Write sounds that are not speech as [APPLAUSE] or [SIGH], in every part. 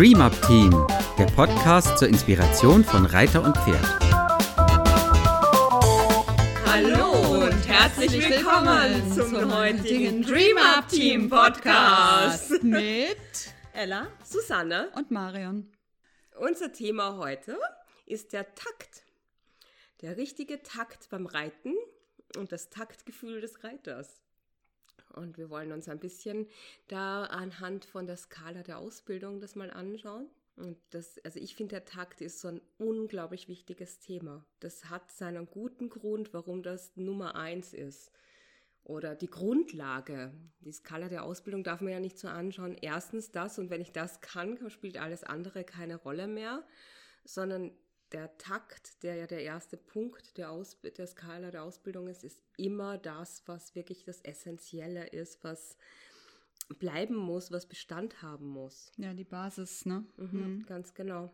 Dream Up Team, der Podcast zur Inspiration von Reiter und Pferd. Hallo und herzlich willkommen zum heutigen Dream Up Team Podcast [LAUGHS] mit Ella, Susanne und Marion. Unser Thema heute ist der Takt. Der richtige Takt beim Reiten und das Taktgefühl des Reiters. Und wir wollen uns ein bisschen da anhand von der Skala der Ausbildung das mal anschauen. Und das, also ich finde, der Takt ist so ein unglaublich wichtiges Thema. Das hat seinen guten Grund, warum das Nummer eins ist. Oder die Grundlage. Die Skala der Ausbildung darf man ja nicht so anschauen. Erstens das und wenn ich das kann, spielt alles andere keine Rolle mehr, sondern der Takt, der ja der erste Punkt der, Aus der Skala der Ausbildung ist, ist immer das, was wirklich das Essentielle ist, was bleiben muss, was Bestand haben muss. Ja, die Basis, ne? Mhm, mhm. Ganz genau.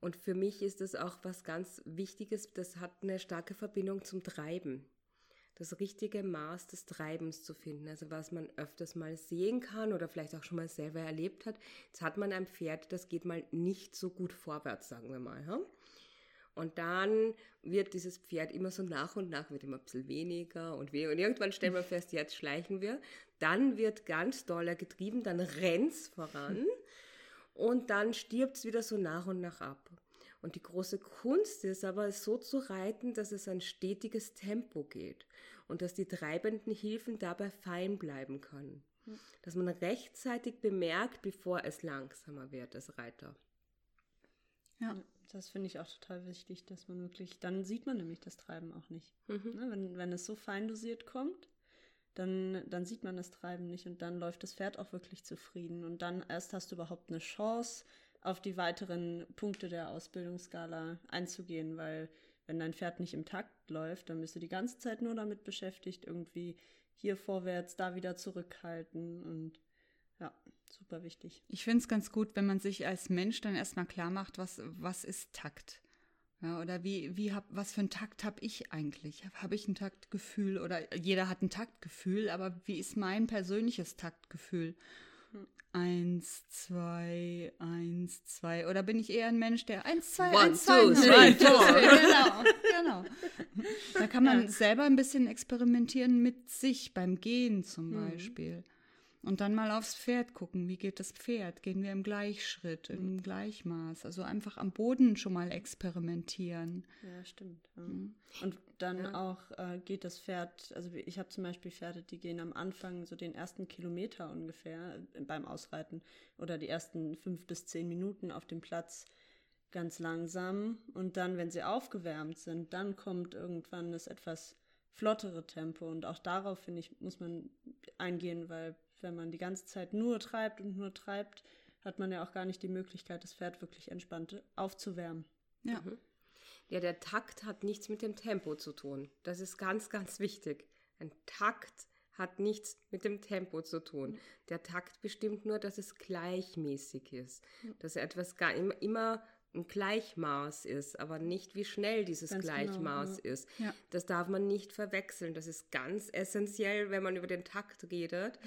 Und für mich ist es auch was ganz Wichtiges, das hat eine starke Verbindung zum Treiben das richtige Maß des Treibens zu finden. Also was man öfters mal sehen kann oder vielleicht auch schon mal selber erlebt hat. Jetzt hat man ein Pferd, das geht mal nicht so gut vorwärts, sagen wir mal. Ja? Und dann wird dieses Pferd immer so nach und nach, wird immer ein bisschen weniger und weniger. Und irgendwann stellen wir fest, jetzt schleichen wir. Dann wird ganz doller getrieben, dann rennt es voran [LAUGHS] und dann stirbt es wieder so nach und nach ab. Und die große Kunst ist aber, es so zu reiten, dass es ein stetiges Tempo geht und dass die treibenden Hilfen dabei fein bleiben können. Dass man rechtzeitig bemerkt, bevor es langsamer wird als Reiter. Ja, das finde ich auch total wichtig, dass man wirklich, dann sieht man nämlich das Treiben auch nicht. Mhm. Ne, wenn, wenn es so fein dosiert kommt, dann, dann sieht man das Treiben nicht und dann läuft das Pferd auch wirklich zufrieden. Und dann erst hast du überhaupt eine Chance, auf die weiteren Punkte der Ausbildungsskala einzugehen, weil wenn dein Pferd nicht im Takt läuft, dann bist du die ganze Zeit nur damit beschäftigt, irgendwie hier vorwärts, da wieder zurückhalten und ja, super wichtig. Ich finde es ganz gut, wenn man sich als Mensch dann erstmal klar macht, was, was ist Takt? Ja, oder wie, wie hab, was für einen Takt habe ich eigentlich? Habe ich ein Taktgefühl oder jeder hat ein Taktgefühl, aber wie ist mein persönliches Taktgefühl? Eins, zwei, eins, zwei. Oder bin ich eher ein Mensch, der eins, zwei, One, eins, zwei, two, three, [LAUGHS] Genau, genau. Da kann man ja. selber ein bisschen experimentieren mit sich beim Gehen zum mhm. Und dann mal aufs Pferd gucken. Wie geht das Pferd? Gehen wir im Gleichschritt, im mhm. Gleichmaß? Also einfach am Boden schon mal experimentieren. Ja, stimmt. Ja. Mhm. Und dann ja. auch äh, geht das Pferd, also ich habe zum Beispiel Pferde, die gehen am Anfang so den ersten Kilometer ungefähr äh, beim Ausreiten oder die ersten fünf bis zehn Minuten auf dem Platz ganz langsam. Und dann, wenn sie aufgewärmt sind, dann kommt irgendwann das etwas flottere Tempo. Und auch darauf, finde ich, muss man eingehen, weil wenn man die ganze Zeit nur treibt und nur treibt, hat man ja auch gar nicht die Möglichkeit, das Pferd wirklich entspannt aufzuwärmen. Ja. Mhm. Ja, der Takt hat nichts mit dem Tempo zu tun. Das ist ganz, ganz wichtig. Ein Takt hat nichts mit dem Tempo zu tun. Der Takt bestimmt nur, dass es gleichmäßig ist. Dass etwas gar immer, immer ein Gleichmaß ist, aber nicht wie schnell dieses ganz genau, Gleichmaß genau, ja. ist. Ja. Das darf man nicht verwechseln. Das ist ganz essentiell, wenn man über den Takt redet.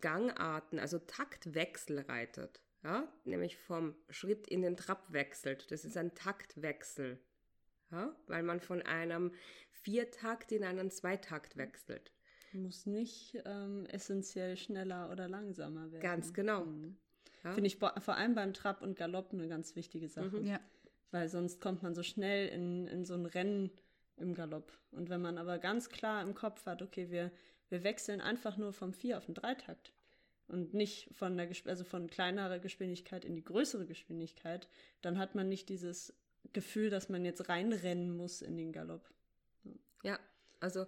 Gangarten, also Taktwechsel reitet. Ja, nämlich vom Schritt in den Trab wechselt. Das ist ein Taktwechsel ja? weil man von einem Viertakt in einen Zweitakt wechselt. Muss nicht ähm, essentiell schneller oder langsamer werden. Ganz genau. Mhm. Ja? Finde ich vor allem beim Trab und Galopp eine ganz wichtige Sache. Mhm. Ja. Weil sonst kommt man so schnell in, in so ein Rennen im Galopp. Und wenn man aber ganz klar im Kopf hat, okay, wir, wir wechseln einfach nur vom Vier auf den Dreitakt und nicht von der also von kleinerer Geschwindigkeit in die größere Geschwindigkeit, dann hat man nicht dieses Gefühl, dass man jetzt reinrennen muss in den Galopp. Ja, also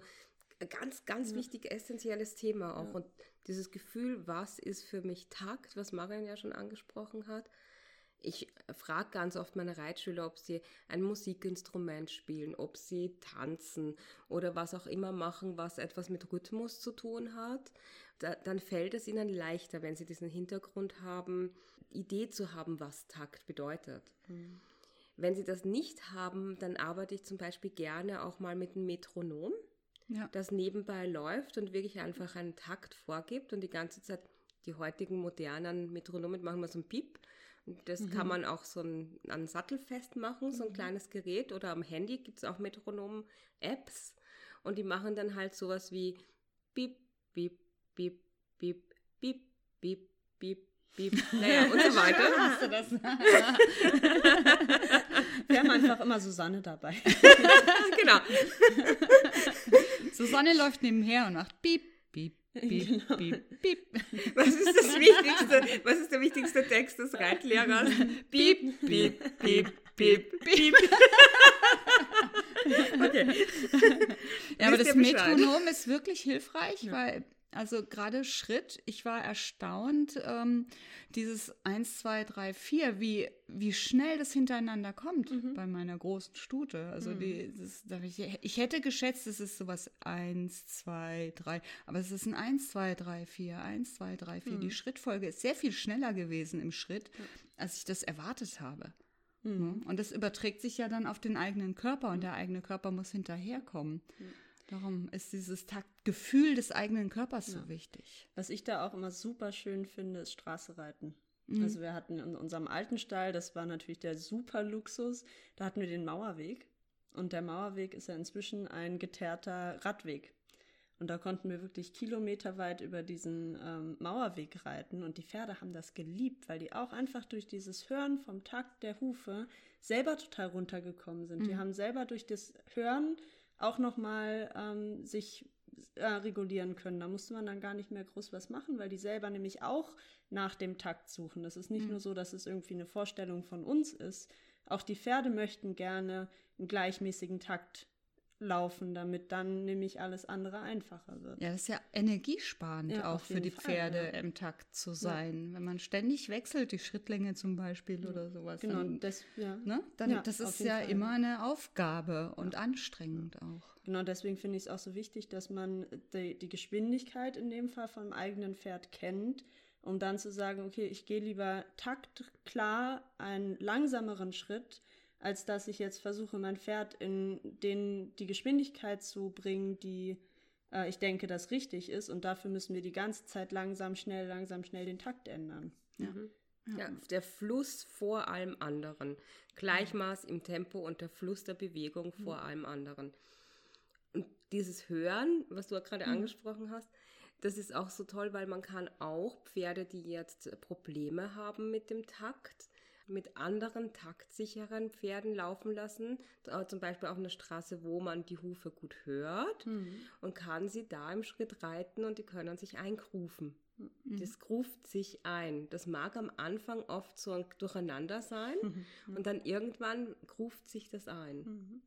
ganz, ganz ja. wichtig, essentielles Thema auch. Ja. Und dieses Gefühl, was ist für mich Takt, was Marian ja schon angesprochen hat. Ich frage ganz oft meine Reitschüler, ob sie ein Musikinstrument spielen, ob sie tanzen oder was auch immer machen, was etwas mit Rhythmus zu tun hat. Da, dann fällt es ihnen leichter, wenn sie diesen Hintergrund haben, Idee zu haben, was Takt bedeutet. Mhm. Wenn Sie das nicht haben, dann arbeite ich zum Beispiel gerne auch mal mit einem Metronom, ja. das nebenbei läuft und wirklich einfach einen Takt vorgibt und die ganze Zeit die heutigen modernen Metronomen machen mal so ein Piep Das mhm. kann man auch so ein, an Sattel festmachen, so ein mhm. kleines Gerät oder am Handy gibt es auch Metronom-Apps und die machen dann halt sowas wie Bip, Bip, Bip, Bip, Bip, Bip, Bip, Bip, naja, und so [LAUGHS] weiter. Hast du das? [LAUGHS] Wir haben einfach immer Susanne dabei. genau. [LAUGHS] Susanne läuft nebenher und macht Bip, Bip, Bip, [LAUGHS] genau. Bip, Bip. Was ist das wichtigste, was ist der wichtigste Text des Reitlehrers? Bip, Bip, Bip, Bip, Bip. okay. Ja, aber das Metronom ist wirklich hilfreich, ja. weil also gerade Schritt, ich war erstaunt, ähm, dieses 1, 2, 3, 4, wie, wie schnell das hintereinander kommt mhm. bei meiner großen Stute. Also mhm. die, das, ich, ich hätte geschätzt, es ist sowas 1, 2, 3, aber es ist ein 1, 2, 3, 4, 1, 2, 3, 4. Mhm. Die Schrittfolge ist sehr viel schneller gewesen im Schritt, als ich das erwartet habe. Mhm. Und das überträgt sich ja dann auf den eigenen Körper und der eigene Körper muss hinterherkommen. Mhm. Darum ist dieses Taktgefühl des eigenen Körpers ja. so wichtig. Was ich da auch immer super schön finde, ist Straßereiten. Mhm. Also wir hatten in unserem alten Stall, das war natürlich der super Luxus, da hatten wir den Mauerweg. Und der Mauerweg ist ja inzwischen ein geteerter Radweg. Und da konnten wir wirklich kilometerweit über diesen ähm, Mauerweg reiten. Und die Pferde haben das geliebt, weil die auch einfach durch dieses Hören vom Takt der Hufe selber total runtergekommen sind. Mhm. Die haben selber durch das Hören auch nochmal ähm, sich äh, regulieren können. Da musste man dann gar nicht mehr groß was machen, weil die selber nämlich auch nach dem Takt suchen. Das ist nicht mhm. nur so, dass es irgendwie eine Vorstellung von uns ist. Auch die Pferde möchten gerne einen gleichmäßigen Takt laufen, damit dann nämlich alles andere einfacher wird. Ja, das ist ja energiesparend ja, auch für die Fall, Pferde ja. im Takt zu sein. Ja. Wenn man ständig wechselt, die Schrittlänge zum Beispiel oder sowas. Genau, dann, das, ne? dann das ist ja Fall. immer eine Aufgabe und anstrengend auch. Genau, deswegen finde ich es auch so wichtig, dass man die, die Geschwindigkeit in dem Fall vom eigenen Pferd kennt um dann zu sagen, okay, ich gehe lieber taktklar einen langsameren Schritt, als dass ich jetzt versuche, mein Pferd in den, die Geschwindigkeit zu bringen, die äh, ich denke, das richtig ist. Und dafür müssen wir die ganze Zeit langsam, schnell, langsam, schnell den Takt ändern. Ja. Mhm. Ja, der Fluss vor allem anderen. Gleichmaß im Tempo und der Fluss der Bewegung vor mhm. allem anderen. Und dieses Hören, was du gerade mhm. angesprochen hast, das ist auch so toll, weil man kann auch Pferde, die jetzt Probleme haben mit dem Takt, mit anderen taktsicheren Pferden laufen lassen, zum Beispiel auf einer Straße, wo man die Hufe gut hört mhm. und kann sie da im Schritt reiten und die können sich eingrufen. Mhm. Das ruft sich ein. Das mag am Anfang oft so ein Durcheinander sein [LAUGHS] mhm. und dann irgendwann ruft sich das ein. Mhm.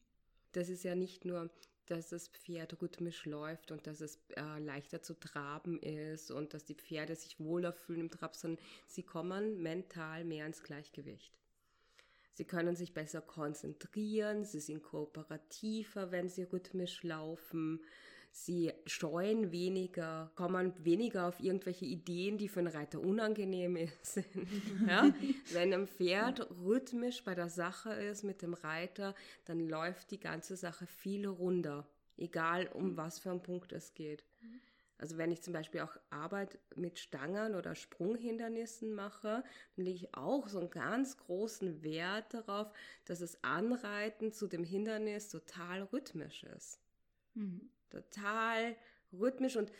Das ist ja nicht nur dass das Pferd rhythmisch läuft und dass es äh, leichter zu traben ist und dass die Pferde sich wohler fühlen im Trab, sondern sie kommen mental mehr ins Gleichgewicht. Sie können sich besser konzentrieren, sie sind kooperativer, wenn sie rhythmisch laufen, sie scheuen weniger, kommen weniger auf irgendwelche Ideen, die für einen Reiter unangenehm [LAUGHS] sind. ja? Wenn ein Pferd rhythmisch bei der Sache ist mit dem Reiter, dann läuft die ganze Sache viel runder, egal um was für einen Punkt es geht. Also wenn ich zum Beispiel auch Arbeit mit Stangen oder Sprunghindernissen mache, dann lege ich auch so einen ganz großen Wert darauf, dass das Anreiten zu dem Hindernis total rhythmisch ist. Mhm total rhythmisch und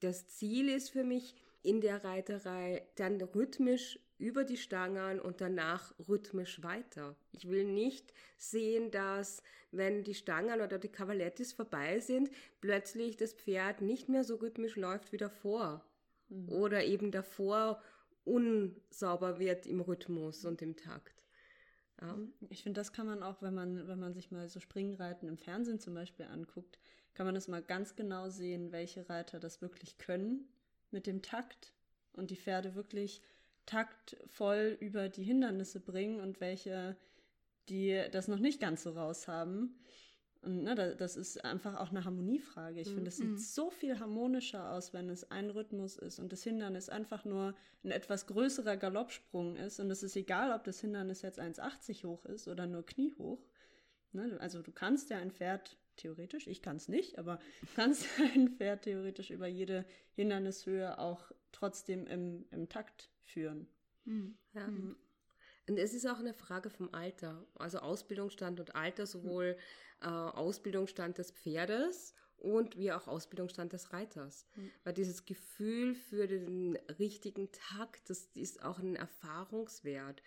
das Ziel ist für mich in der Reiterei dann rhythmisch über die Stangen und danach rhythmisch weiter. Ich will nicht sehen, dass wenn die Stangen oder die Cavalettis vorbei sind, plötzlich das Pferd nicht mehr so rhythmisch läuft wie davor. Mhm. Oder eben davor unsauber wird im Rhythmus und im Takt. Ja. Ich finde, das kann man auch, wenn man, wenn man sich mal so Springreiten im Fernsehen zum Beispiel anguckt, kann man das mal ganz genau sehen, welche Reiter das wirklich können mit dem Takt und die Pferde wirklich taktvoll über die Hindernisse bringen und welche, die das noch nicht ganz so raus haben. Und ne, das ist einfach auch eine Harmoniefrage. Ich mhm. finde, es sieht so viel harmonischer aus, wenn es ein Rhythmus ist und das Hindernis einfach nur ein etwas größerer Galoppsprung ist. Und es ist egal, ob das Hindernis jetzt 1,80 hoch ist oder nur kniehoch. Ne, also du kannst ja ein Pferd theoretisch, ich kann es nicht, aber du kannst [LAUGHS] ein Pferd theoretisch über jede Hindernishöhe auch trotzdem im, im Takt führen. Mhm. Ja. Mhm. Und es ist auch eine Frage vom Alter, also Ausbildungsstand und Alter, sowohl äh, Ausbildungsstand des Pferdes und wie auch Ausbildungsstand des Reiters. Mhm. Weil dieses Gefühl für den richtigen Takt, das ist auch ein Erfahrungswert.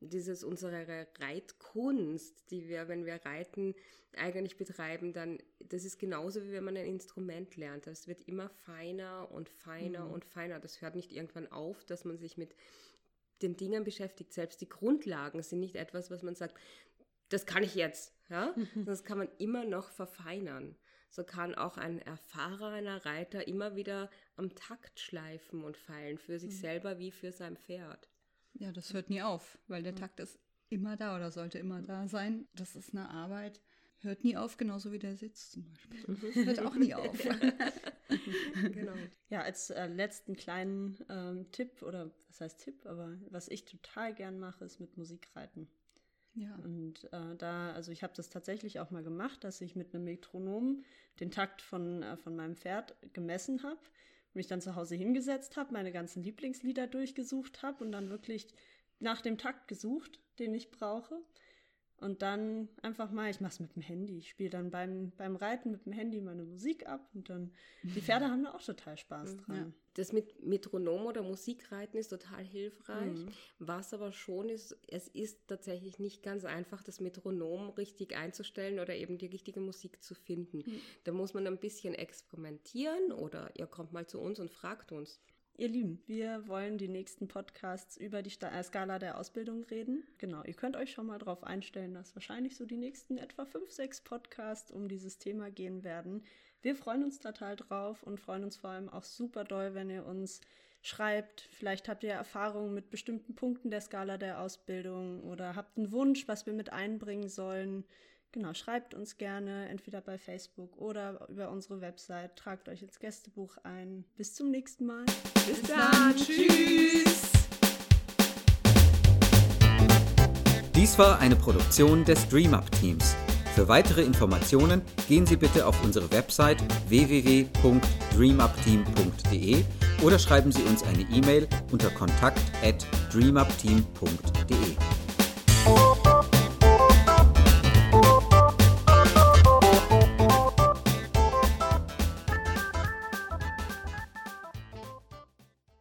Dieses unsere Reitkunst, die wir, wenn wir reiten, eigentlich betreiben, dann, das ist genauso wie wenn man ein Instrument lernt. Es wird immer feiner und feiner mhm. und feiner. Das hört nicht irgendwann auf, dass man sich mit den Dingen beschäftigt. Selbst die Grundlagen sind nicht etwas, was man sagt, das kann ich jetzt. Ja? [LAUGHS] Das kann man immer noch verfeinern. So kann auch ein erfahrener Reiter immer wieder am Takt schleifen und feilen, für sich mhm. selber wie für sein Pferd. Ja, das hört nie auf, weil der Takt ist immer da oder sollte immer da sein. Das ist eine Arbeit, hört nie auf, genauso wie der Sitz zum Beispiel. Mhm. Hört auch nie auf. [LAUGHS] genau. Ja, als äh, letzten kleinen ähm, Tipp, oder was heißt Tipp, aber was ich total gern mache, ist mit Musik reiten. Ja. Und äh, da, also ich habe das tatsächlich auch mal gemacht, dass ich mit einem Metronom den Takt von, äh, von meinem Pferd gemessen habe, mich dann zu Hause hingesetzt habe, meine ganzen Lieblingslieder durchgesucht habe und dann wirklich nach dem Takt gesucht, den ich brauche. Und dann einfach mal, ich mach's mit dem Handy. Ich spiele dann beim, beim Reiten mit dem Handy meine Musik ab und dann, die [LAUGHS] Pferde haben da auch total Spaß dran. Ja. Das mit Metronom oder Musikreiten ist total hilfreich. Mhm. Was aber schon ist, es ist tatsächlich nicht ganz einfach, das Metronom richtig einzustellen oder eben die richtige Musik zu finden. Mhm. Da muss man ein bisschen experimentieren oder ihr kommt mal zu uns und fragt uns. Ihr Lieben, wir wollen die nächsten Podcasts über die äh, Skala der Ausbildung reden. Genau, ihr könnt euch schon mal darauf einstellen, dass wahrscheinlich so die nächsten etwa fünf, sechs Podcasts um dieses Thema gehen werden. Wir freuen uns total drauf und freuen uns vor allem auch super doll, wenn ihr uns schreibt. Vielleicht habt ihr Erfahrungen mit bestimmten Punkten der Skala der Ausbildung oder habt einen Wunsch, was wir mit einbringen sollen. Genau, schreibt uns gerne entweder bei Facebook oder über unsere Website. Tragt euch ins Gästebuch ein. Bis zum nächsten Mal. Bis, Bis dann. Tschüss. Dies war eine Produktion des DreamUp Teams. Für weitere Informationen gehen Sie bitte auf unsere Website www.dreamupteam.de oder schreiben Sie uns eine E-Mail unter kontakt@dreamupteam.de.